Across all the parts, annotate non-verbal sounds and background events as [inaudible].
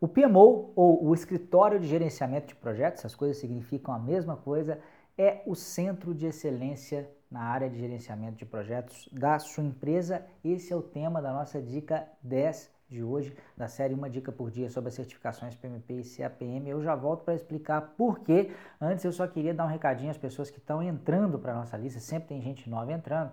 O PMO, ou o Escritório de Gerenciamento de Projetos, as coisas significam a mesma coisa, é o centro de excelência na área de gerenciamento de projetos da sua empresa. Esse é o tema da nossa dica 10 de hoje, da série Uma Dica por Dia sobre as certificações PMP e CAPM. Eu já volto para explicar por quê. Antes eu só queria dar um recadinho às pessoas que estão entrando para a nossa lista, sempre tem gente nova entrando.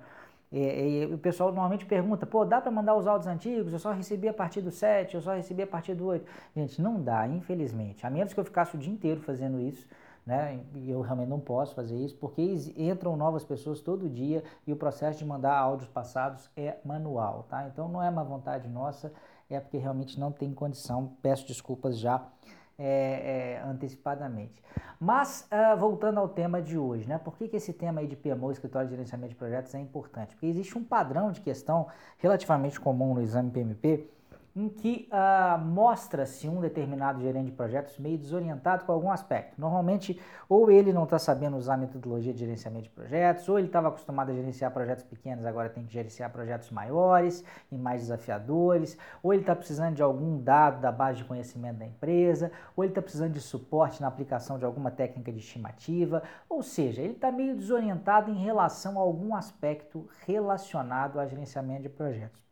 E, e, o pessoal normalmente pergunta, pô, dá para mandar os áudios antigos? Eu só recebi a partir do 7, eu só recebi a partir do 8. Gente, não dá, infelizmente. A menos que eu ficasse o dia inteiro fazendo isso, né? E eu realmente não posso fazer isso, porque entram novas pessoas todo dia e o processo de mandar áudios passados é manual, tá? Então não é uma vontade nossa, é porque realmente não tem condição. Peço desculpas já é, é, antecipadamente. Mas, uh, voltando ao tema de hoje, né? Por que, que esse tema aí de PMO, Escritório de Gerenciamento de Projetos, é importante? Porque existe um padrão de questão relativamente comum no exame PMP, em que uh, mostra-se um determinado gerente de projetos meio desorientado com algum aspecto. Normalmente, ou ele não está sabendo usar a metodologia de gerenciamento de projetos, ou ele estava acostumado a gerenciar projetos pequenos, agora tem que gerenciar projetos maiores e mais desafiadores, ou ele está precisando de algum dado da base de conhecimento da empresa, ou ele está precisando de suporte na aplicação de alguma técnica de estimativa, ou seja, ele está meio desorientado em relação a algum aspecto relacionado a gerenciamento de projetos.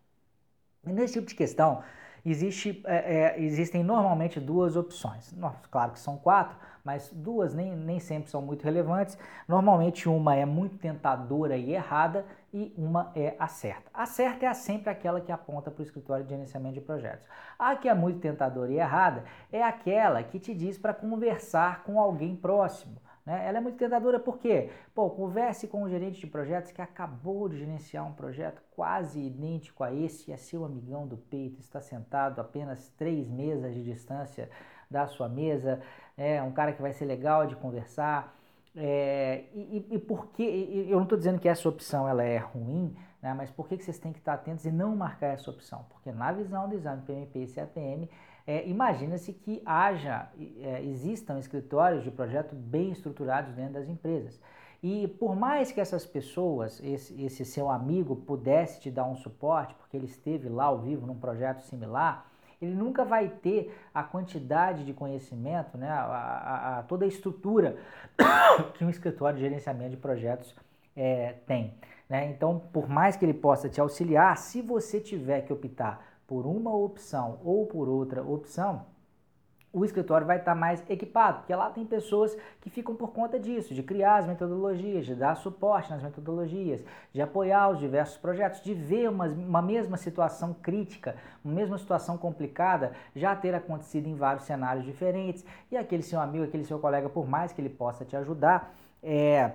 E nesse tipo de questão, existe, é, é, existem normalmente duas opções. Claro que são quatro, mas duas nem, nem sempre são muito relevantes. Normalmente uma é muito tentadora e errada e uma é a certa. A certa é sempre aquela que aponta para o escritório de gerenciamento de projetos. A que é muito tentadora e errada é aquela que te diz para conversar com alguém próximo. Né? Ela é muito tentadora porque, pô, converse com um gerente de projetos que acabou de gerenciar um projeto quase idêntico a esse, é seu amigão do peito, está sentado apenas três mesas de distância da sua mesa, é um cara que vai ser legal de conversar. É, e, e, por que, eu não estou dizendo que essa opção ela é ruim, né, mas por que, que vocês têm que estar atentos e não marcar essa opção? Porque na visão do exame PMP e CAPM, é, Imagina-se que haja, é, existam escritórios de projeto bem estruturados dentro das empresas. E por mais que essas pessoas, esse, esse seu amigo, pudesse te dar um suporte, porque ele esteve lá ao vivo num projeto similar, ele nunca vai ter a quantidade de conhecimento, né, a, a, a toda a estrutura [coughs] que um escritório de gerenciamento de projetos é, tem. Né? Então, por mais que ele possa te auxiliar, se você tiver que optar por uma opção ou por outra opção, o escritório vai estar mais equipado, porque lá tem pessoas que ficam por conta disso, de criar as metodologias, de dar suporte nas metodologias, de apoiar os diversos projetos, de ver uma, uma mesma situação crítica, uma mesma situação complicada já ter acontecido em vários cenários diferentes, e aquele seu amigo, aquele seu colega, por mais que ele possa te ajudar, é,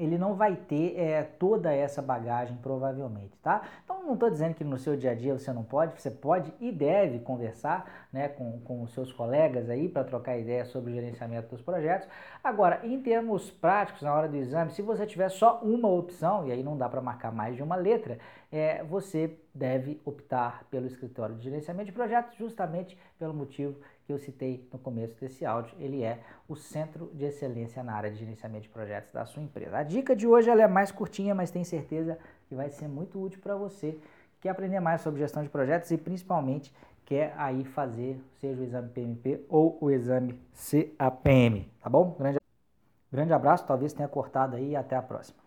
ele não vai ter é, toda essa bagagem provavelmente, tá? Então não estou dizendo que no seu dia a dia você não pode, você pode e deve conversar né, com, os seus colegas aí para trocar ideias sobre o gerenciamento dos projetos. Agora, em termos práticos, na hora do exame, se você tiver só uma opção, e aí não dá para marcar mais de uma letra, é, você deve optar pelo escritório de gerenciamento de projetos justamente pelo motivo que eu citei no começo desse áudio, ele é o centro de excelência na área de gerenciamento de projetos da sua empresa. A dica de hoje ela é mais curtinha, mas tenho certeza que vai ser muito útil para você que quer aprender mais sobre gestão de projetos e principalmente quer aí fazer seja o exame PMP ou o exame CAPM, tá bom? Grande, grande abraço, talvez tenha cortado aí e até a próxima.